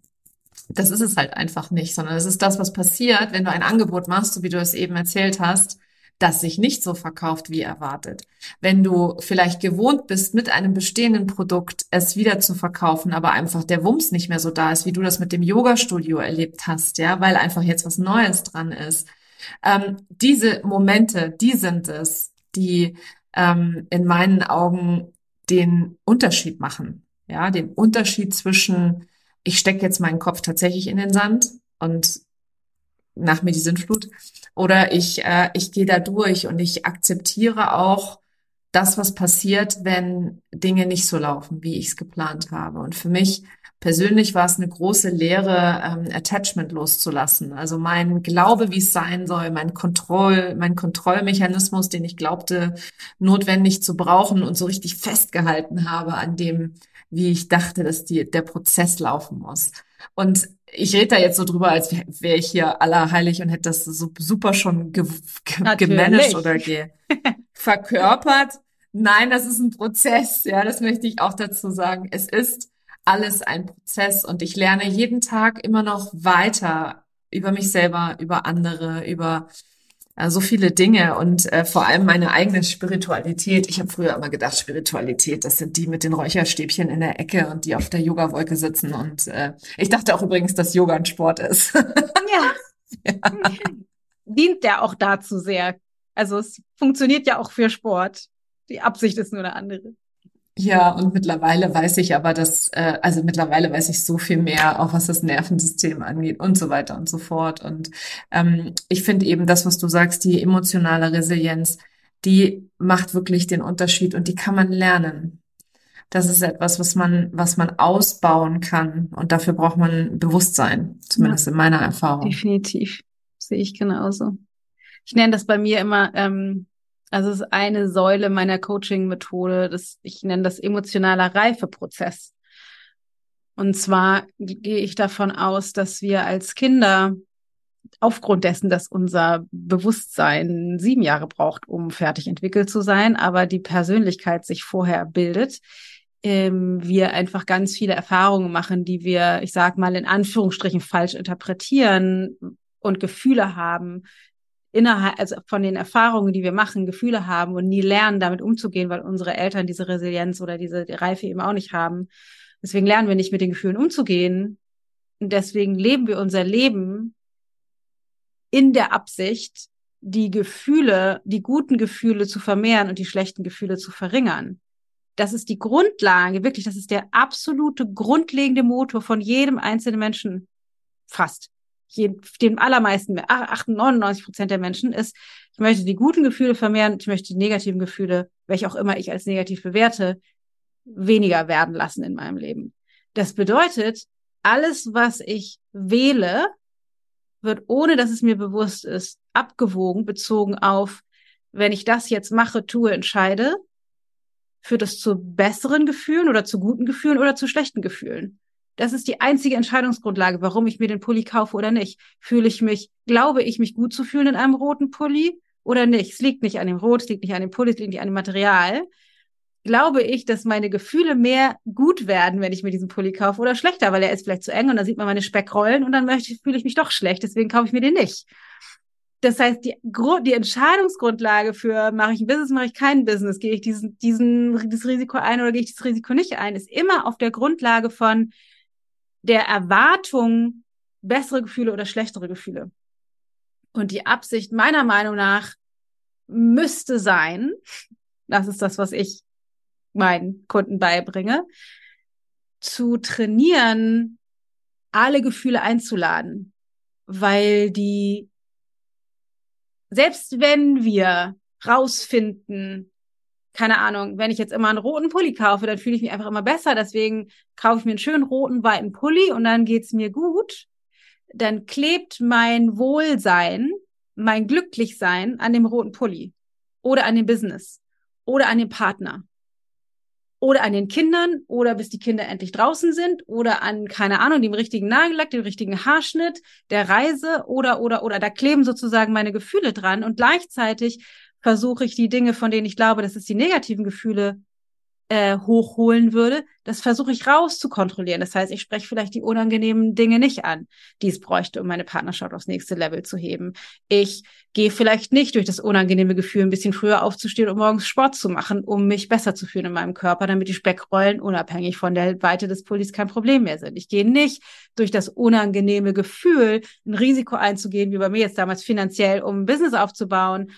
das ist es halt einfach nicht, sondern es ist das, was passiert, wenn du ein Angebot machst, so wie du es eben erzählt hast, das sich nicht so verkauft wie erwartet. Wenn du vielleicht gewohnt bist, mit einem bestehenden Produkt es wieder zu verkaufen, aber einfach der Wumms nicht mehr so da ist, wie du das mit dem Yoga-Studio erlebt hast, ja, weil einfach jetzt was Neues dran ist. Ähm, diese Momente, die sind es, die ähm, in meinen Augen den Unterschied machen. Ja, den Unterschied zwischen, ich stecke jetzt meinen Kopf tatsächlich in den Sand und nach mir die Sintflut. Oder ich, äh, ich gehe da durch und ich akzeptiere auch das, was passiert, wenn Dinge nicht so laufen, wie ich es geplant habe. Und für mich persönlich war es eine große Lehre, ähm, Attachment loszulassen. Also mein Glaube, wie es sein soll, mein Kontroll, mein Kontrollmechanismus, den ich glaubte, notwendig zu brauchen und so richtig festgehalten habe an dem, wie ich dachte, dass die, der Prozess laufen muss. Und ich rede da jetzt so drüber, als wäre wär ich hier allerheilig und hätte das so super schon ge ge gemanagt oder ge verkörpert. Nein, das ist ein Prozess. Ja, das möchte ich auch dazu sagen. Es ist alles ein Prozess und ich lerne jeden Tag immer noch weiter über mich selber, über andere, über so viele Dinge und äh, vor allem meine eigene Spiritualität. Ich habe früher immer gedacht, Spiritualität, das sind die mit den Räucherstäbchen in der Ecke und die auf der Yoga-Wolke sitzen. Und äh, ich dachte auch übrigens, dass Yoga ein Sport ist. ja. ja. Dient der auch dazu sehr. Also es funktioniert ja auch für Sport. Die Absicht ist nur eine andere. Ja, und mittlerweile weiß ich aber, dass, äh, also mittlerweile weiß ich so viel mehr, auch was das Nervensystem angeht und so weiter und so fort. Und ähm, ich finde eben das, was du sagst, die emotionale Resilienz, die macht wirklich den Unterschied und die kann man lernen. Das ist etwas, was man, was man ausbauen kann. Und dafür braucht man Bewusstsein, zumindest ja, in meiner Erfahrung. Definitiv. Sehe ich genauso. Ich nenne das bei mir immer ähm, Also es ist eine Säule meiner Coaching-Methode, ich nenne das emotionaler Reifeprozess. Und zwar gehe ich davon aus, dass wir als Kinder aufgrund dessen, dass unser Bewusstsein sieben Jahre braucht, um fertig entwickelt zu sein, aber die Persönlichkeit sich vorher bildet, ähm, wir einfach ganz viele Erfahrungen machen, die wir, ich sag mal, in Anführungsstrichen falsch interpretieren und Gefühle haben, innerhalb, also von den Erfahrungen, die wir machen, Gefühle haben und nie lernen, damit umzugehen, weil unsere Eltern diese Resilienz oder diese Reife eben auch nicht haben. Deswegen lernen wir nicht mit den Gefühlen umzugehen. Und deswegen leben wir unser Leben in der Absicht, die Gefühle, die guten Gefühle zu vermehren und die schlechten Gefühle zu verringern. Das ist die Grundlage, wirklich, das ist der absolute grundlegende Motor von jedem einzelnen Menschen. Fast. Dem allermeisten, 98 Prozent der Menschen ist, ich möchte die guten Gefühle vermehren, ich möchte die negativen Gefühle, welche auch immer ich als negativ bewerte, weniger werden lassen in meinem Leben. Das bedeutet, alles, was ich wähle, wird, ohne dass es mir bewusst ist, abgewogen, bezogen auf, wenn ich das jetzt mache, tue, entscheide, führt das zu besseren Gefühlen oder zu guten Gefühlen oder zu schlechten Gefühlen. Das ist die einzige Entscheidungsgrundlage, warum ich mir den Pulli kaufe oder nicht. Fühle ich mich, glaube ich, mich gut zu fühlen in einem roten Pulli oder nicht? Es liegt nicht an dem Rot, es liegt nicht an dem Pulli, es liegt nicht an dem Material, glaube ich, dass meine Gefühle mehr gut werden, wenn ich mir diesen Pulli kaufe oder schlechter, weil er ist vielleicht zu eng und dann sieht man meine Speckrollen und dann möchte, fühle ich mich doch schlecht, deswegen kaufe ich mir den nicht. Das heißt, die, die Entscheidungsgrundlage für mache ich ein Business, mache ich kein Business, gehe ich diesen, diesen, dieses Risiko ein oder gehe ich das Risiko nicht ein, ist immer auf der Grundlage von der Erwartung bessere Gefühle oder schlechtere Gefühle. Und die Absicht meiner Meinung nach müsste sein, das ist das, was ich meinen Kunden beibringe, zu trainieren, alle Gefühle einzuladen, weil die, selbst wenn wir rausfinden, keine Ahnung, wenn ich jetzt immer einen roten Pulli kaufe, dann fühle ich mich einfach immer besser. Deswegen kaufe ich mir einen schönen roten, weiten Pulli und dann geht's mir gut. Dann klebt mein Wohlsein, mein Glücklichsein an dem roten Pulli oder an dem Business oder an dem Partner oder an den Kindern oder bis die Kinder endlich draußen sind oder an, keine Ahnung, dem richtigen Nagellack, dem richtigen Haarschnitt, der Reise oder, oder, oder. Da kleben sozusagen meine Gefühle dran und gleichzeitig versuche ich die Dinge, von denen ich glaube, dass es die negativen Gefühle äh, hochholen würde, das versuche ich rauszukontrollieren. Das heißt, ich spreche vielleicht die unangenehmen Dinge nicht an, die es bräuchte, um meine Partnerschaft aufs nächste Level zu heben. Ich gehe vielleicht nicht durch das unangenehme Gefühl, ein bisschen früher aufzustehen und morgens Sport zu machen, um mich besser zu fühlen in meinem Körper, damit die Speckrollen unabhängig von der Weite des Pullis kein Problem mehr sind. Ich gehe nicht durch das unangenehme Gefühl, ein Risiko einzugehen, wie bei mir jetzt damals finanziell, um ein Business aufzubauen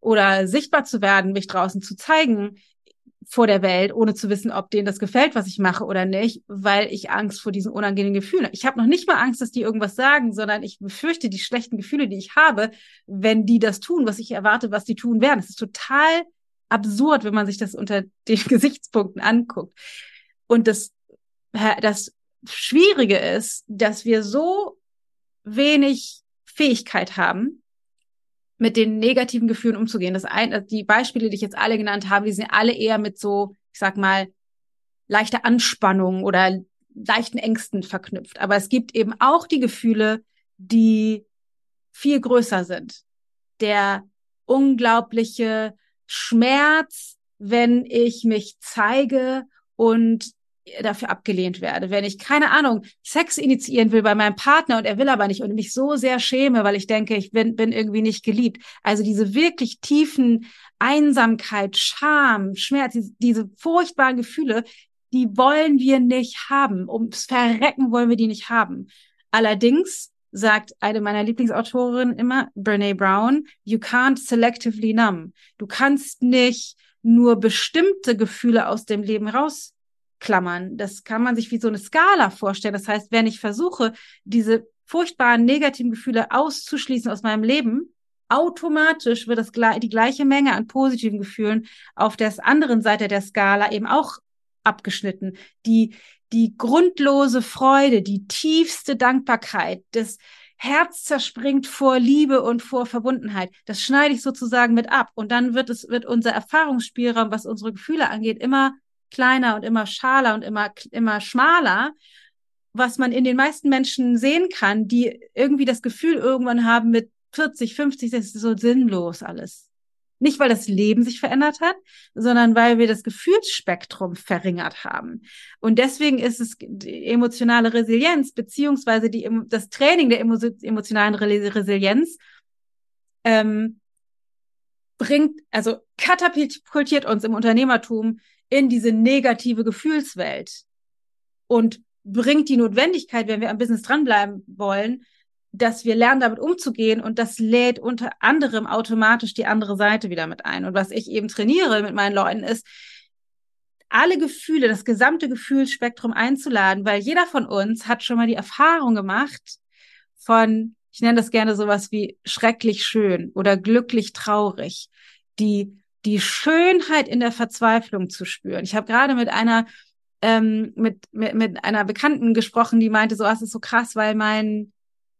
oder sichtbar zu werden, mich draußen zu zeigen vor der Welt, ohne zu wissen, ob denen das gefällt, was ich mache oder nicht, weil ich Angst vor diesen unangenehmen Gefühlen. Ich habe noch nicht mal Angst, dass die irgendwas sagen, sondern ich befürchte die schlechten Gefühle, die ich habe, wenn die das tun, was ich erwarte, was die tun werden. Es ist total absurd, wenn man sich das unter den Gesichtspunkten anguckt. Und das, das Schwierige ist, dass wir so wenig Fähigkeit haben, mit den negativen Gefühlen umzugehen. Das ein, die Beispiele, die ich jetzt alle genannt habe, die sind alle eher mit so, ich sag mal, leichter Anspannung oder leichten Ängsten verknüpft. Aber es gibt eben auch die Gefühle, die viel größer sind. Der unglaubliche Schmerz, wenn ich mich zeige und dafür abgelehnt werde, wenn ich keine Ahnung Sex initiieren will bei meinem Partner und er will aber nicht und mich so sehr schäme, weil ich denke, ich bin, bin irgendwie nicht geliebt. Also diese wirklich tiefen Einsamkeit, Scham, Schmerz, diese, furchtbaren Gefühle, die wollen wir nicht haben. Ums Verrecken wollen wir die nicht haben. Allerdings sagt eine meiner Lieblingsautorinnen immer, Brene Brown, you can't selectively numb. Du kannst nicht nur bestimmte Gefühle aus dem Leben raus klammern. Das kann man sich wie so eine Skala vorstellen. Das heißt, wenn ich versuche, diese furchtbaren negativen Gefühle auszuschließen aus meinem Leben, automatisch wird das die gleiche Menge an positiven Gefühlen auf der anderen Seite der Skala eben auch abgeschnitten. Die, die grundlose Freude, die tiefste Dankbarkeit, das Herz zerspringt vor Liebe und vor Verbundenheit. Das schneide ich sozusagen mit ab. Und dann wird es, wird unser Erfahrungsspielraum, was unsere Gefühle angeht, immer kleiner und immer schaler und immer, immer schmaler, was man in den meisten Menschen sehen kann, die irgendwie das Gefühl irgendwann haben mit 40, 50, das ist so sinnlos alles. Nicht, weil das Leben sich verändert hat, sondern weil wir das Gefühlsspektrum verringert haben. Und deswegen ist es die emotionale Resilienz beziehungsweise die, das Training der emotionalen Resilienz ähm, bringt, also katapultiert uns im Unternehmertum in diese negative Gefühlswelt und bringt die Notwendigkeit, wenn wir am Business dranbleiben wollen, dass wir lernen, damit umzugehen und das lädt unter anderem automatisch die andere Seite wieder mit ein. Und was ich eben trainiere mit meinen Leuten ist, alle Gefühle, das gesamte Gefühlsspektrum einzuladen, weil jeder von uns hat schon mal die Erfahrung gemacht von, ich nenne das gerne sowas wie schrecklich schön oder glücklich traurig, die, die Schönheit in der Verzweiflung zu spüren. Ich habe gerade mit einer ähm, mit, mit, mit einer Bekannten gesprochen, die meinte, so, ah, es ist so krass, weil mein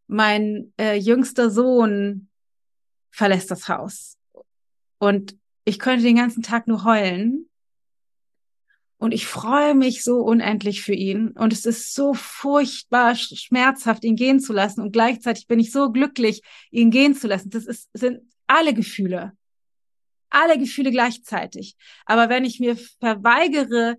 mein äh, jüngster Sohn verlässt das Haus. Und ich könnte den ganzen Tag nur heulen. Und ich freue mich so unendlich für ihn. Und es ist so furchtbar schmerzhaft, ihn gehen zu lassen. Und gleichzeitig bin ich so glücklich, ihn gehen zu lassen. Das ist, sind alle Gefühle. Alle Gefühle gleichzeitig. Aber wenn ich mir verweigere,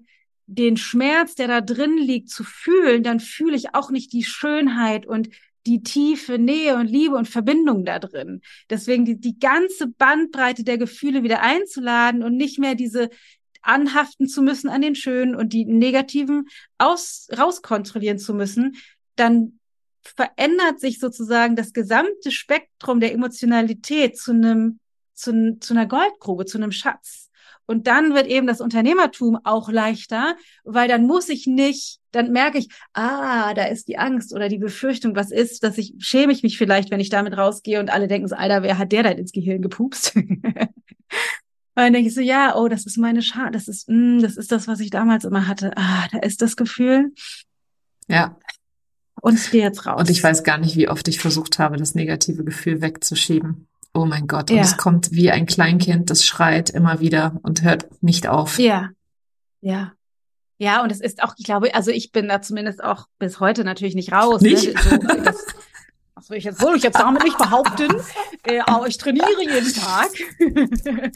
den Schmerz, der da drin liegt, zu fühlen, dann fühle ich auch nicht die Schönheit und die tiefe Nähe und Liebe und Verbindung da drin. Deswegen die, die ganze Bandbreite der Gefühle wieder einzuladen und nicht mehr diese anhaften zu müssen an den schönen und die negativen aus, rauskontrollieren zu müssen, dann verändert sich sozusagen das gesamte Spektrum der Emotionalität zu einem, zu, zu einer Goldgrube, zu einem Schatz. Und dann wird eben das Unternehmertum auch leichter, weil dann muss ich nicht, dann merke ich, ah, da ist die Angst oder die Befürchtung, was ist, dass ich schäme ich mich vielleicht, wenn ich damit rausgehe und alle denken so, Alter, wer hat der da ins Gehirn gepupst? und dann denke ich so, ja, oh, das ist meine Schar, das ist, mh, mm, das ist das, was ich damals immer hatte. Ah, da ist das Gefühl. Ja. Und ich gehe jetzt raus. Und ich weiß gar nicht, wie oft ich versucht habe, das negative Gefühl wegzuschieben. Oh mein Gott. Und ja. es kommt wie ein Kleinkind, das schreit immer wieder und hört nicht auf. Ja. Ja. Ja, und es ist auch, ich glaube, also ich bin da zumindest auch bis heute natürlich nicht raus. Ne? Nicht? Ne? So, das, was will ich jetzt wohl? Ich jetzt damit nicht behaupten. Äh, aber ich trainiere jeden Tag.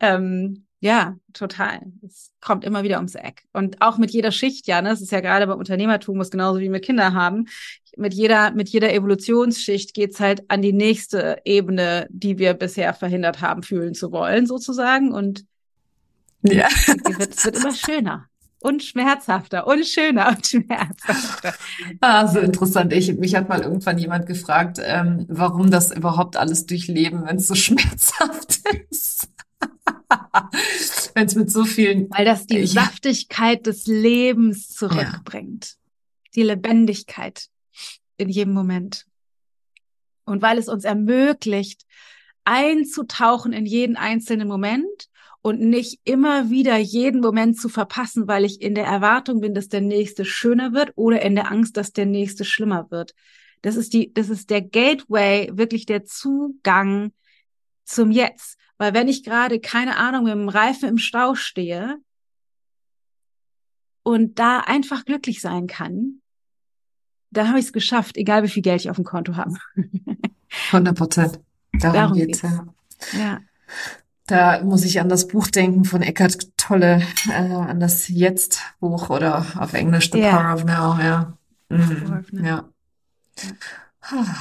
ähm, ja, total. Es kommt immer wieder ums Eck. Und auch mit jeder Schicht, ja, ne? Es ist ja gerade beim Unternehmertum, was genauso wie mit Kinder haben. Mit jeder, mit jeder Evolutionsschicht geht's halt an die nächste Ebene, die wir bisher verhindert haben, fühlen zu wollen, sozusagen. Und ja. es wird, wird immer schöner und schmerzhafter und schöner und schmerzhafter. Ah, so interessant. Ich, mich hat mal irgendwann jemand gefragt, ähm, warum das überhaupt alles durchleben, wenn es so schmerzhaft ist. Wenn es mit so vielen. Weil das die ja. Saftigkeit des Lebens zurückbringt. Ja. Die Lebendigkeit in jedem Moment. Und weil es uns ermöglicht, einzutauchen in jeden einzelnen Moment und nicht immer wieder jeden Moment zu verpassen, weil ich in der Erwartung bin, dass der nächste schöner wird oder in der Angst, dass der nächste schlimmer wird. Das ist die, das ist der Gateway, wirklich der Zugang zum Jetzt. Weil wenn ich gerade, keine Ahnung, mit dem Reifen im Stau stehe und da einfach glücklich sein kann, da habe ich es geschafft, egal wie viel Geld ich auf dem Konto habe. 100 Prozent. Darum, Darum geht's. geht's. Ja. ja. Da muss ich an das Buch denken von Eckhart Tolle, äh, an das Jetzt-Buch oder auf Englisch The yeah. Power of Now, ja. Mhm. Ja. ja.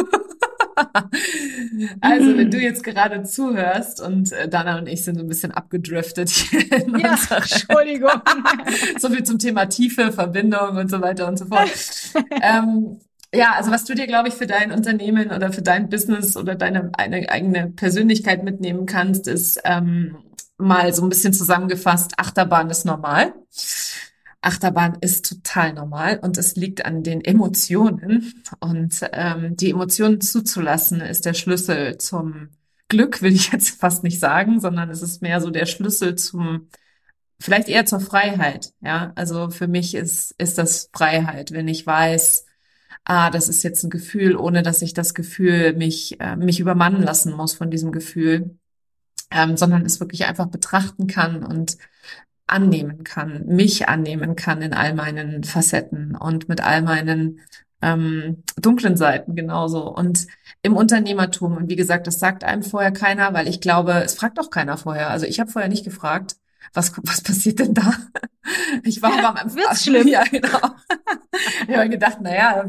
also, wenn du jetzt gerade zuhörst und äh, Dana und ich sind so ein bisschen abgedriftet hier in ja, Entschuldigung. so viel zum Thema Tiefe, Verbindung und so weiter und so fort. ähm, ja, also was du dir, glaube ich, für dein Unternehmen oder für dein Business oder deine eine eigene Persönlichkeit mitnehmen kannst, ist ähm, mal so ein bisschen zusammengefasst, Achterbahn ist normal. Achterbahn ist total normal und es liegt an den Emotionen. Und ähm, die Emotionen zuzulassen ist der Schlüssel zum Glück, will ich jetzt fast nicht sagen, sondern es ist mehr so der Schlüssel zum, vielleicht eher zur Freiheit. Ja, also für mich ist, ist das Freiheit, wenn ich weiß, ah, das ist jetzt ein Gefühl, ohne dass ich das Gefühl mich, äh, mich übermannen lassen muss von diesem Gefühl, ähm, sondern es wirklich einfach betrachten kann und annehmen kann, mich annehmen kann in all meinen Facetten und mit all meinen ähm, dunklen Seiten genauso. Und im Unternehmertum, und wie gesagt, das sagt einem vorher keiner, weil ich glaube, es fragt auch keiner vorher. Also ich habe vorher nicht gefragt, was, was passiert denn da? Ich war ja, beim Wird's schlimm. Ja, genau. ich habe gedacht, naja,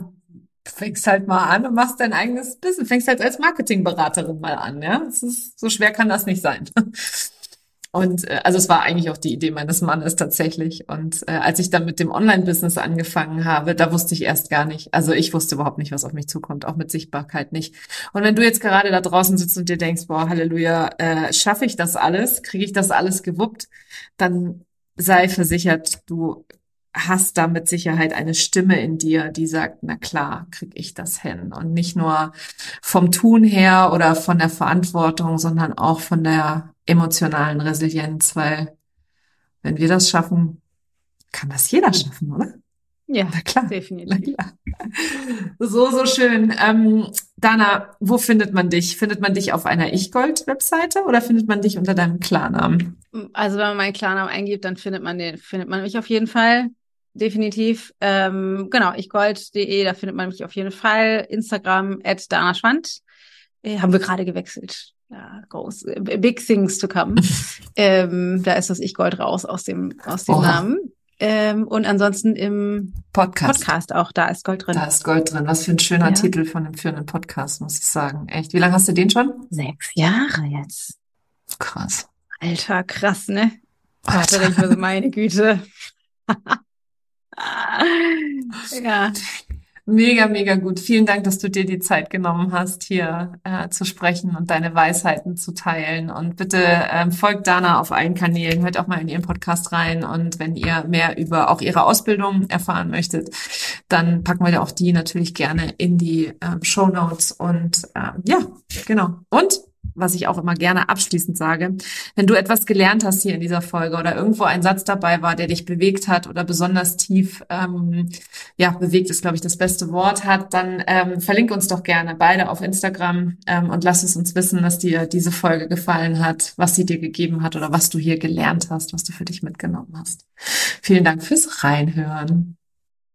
fängst halt mal an und machst dein eigenes Business, fängst halt als Marketingberaterin mal an, ja. Das ist, so schwer kann das nicht sein. Und äh, also es war eigentlich auch die Idee meines Mannes tatsächlich. Und äh, als ich dann mit dem Online-Business angefangen habe, da wusste ich erst gar nicht. Also ich wusste überhaupt nicht, was auf mich zukommt, auch mit Sichtbarkeit nicht. Und wenn du jetzt gerade da draußen sitzt und dir denkst, boah, Halleluja, äh, schaffe ich das alles, kriege ich das alles gewuppt, dann sei versichert, du hast da mit Sicherheit eine Stimme in dir, die sagt, na klar, krieg ich das hin. Und nicht nur vom Tun her oder von der Verantwortung, sondern auch von der emotionalen Resilienz, weil wenn wir das schaffen, kann das jeder schaffen, oder? Ja, na klar, definitiv. Na klar. So, so schön. Ähm, Dana, wo findet man dich? Findet man dich auf einer Ich-Gold-Webseite oder findet man dich unter deinem Klarnamen? Also wenn man meinen Klarnamen eingibt, dann findet man den, findet man mich auf jeden Fall definitiv. Ähm, genau, ichgold.de, da findet man mich auf jeden Fall. Instagram at Dana Schwand. Äh, haben wir gerade gewechselt. Ja, groß, äh, big things to come. ähm, da ist das Ich-Gold raus aus dem, aus dem oh. Namen. Ähm, und ansonsten im Podcast. Podcast auch, da ist Gold drin. Da ist Gold drin. Was für ein schöner ja. Titel von dem führenden Podcast, muss ich sagen. Echt. Wie lange hast du den schon? Sechs Jahre jetzt. Krass. Alter, krass, ne? Alter, ich mir so, meine Güte. ja. Mega, mega gut. Vielen Dank, dass du dir die Zeit genommen hast, hier äh, zu sprechen und deine Weisheiten zu teilen. Und bitte ähm, folgt Dana auf allen Kanälen, hört auch mal in ihren Podcast rein. Und wenn ihr mehr über auch ihre Ausbildung erfahren möchtet, dann packen wir auch die natürlich gerne in die ähm, Show Notes. Und ähm, ja, genau. Und was ich auch immer gerne abschließend sage. Wenn du etwas gelernt hast hier in dieser Folge oder irgendwo ein Satz dabei war, der dich bewegt hat oder besonders tief, ähm, ja, bewegt ist, glaube ich, das beste Wort hat, dann ähm, verlink uns doch gerne beide auf Instagram ähm, und lass es uns wissen, dass dir diese Folge gefallen hat, was sie dir gegeben hat oder was du hier gelernt hast, was du für dich mitgenommen hast. Vielen Dank fürs Reinhören.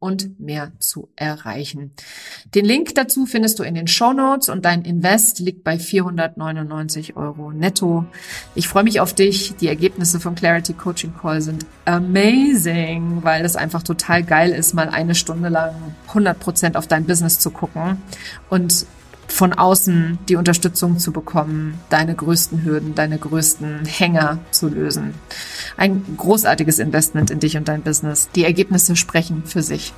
und mehr zu erreichen. Den Link dazu findest du in den Show Notes und dein Invest liegt bei 499 Euro netto. Ich freue mich auf dich. Die Ergebnisse vom Clarity Coaching Call sind amazing, weil es einfach total geil ist, mal eine Stunde lang 100 Prozent auf dein Business zu gucken und von außen die Unterstützung zu bekommen, deine größten Hürden, deine größten Hänger zu lösen. Ein großartiges Investment in dich und dein Business. Die Ergebnisse sprechen für sich.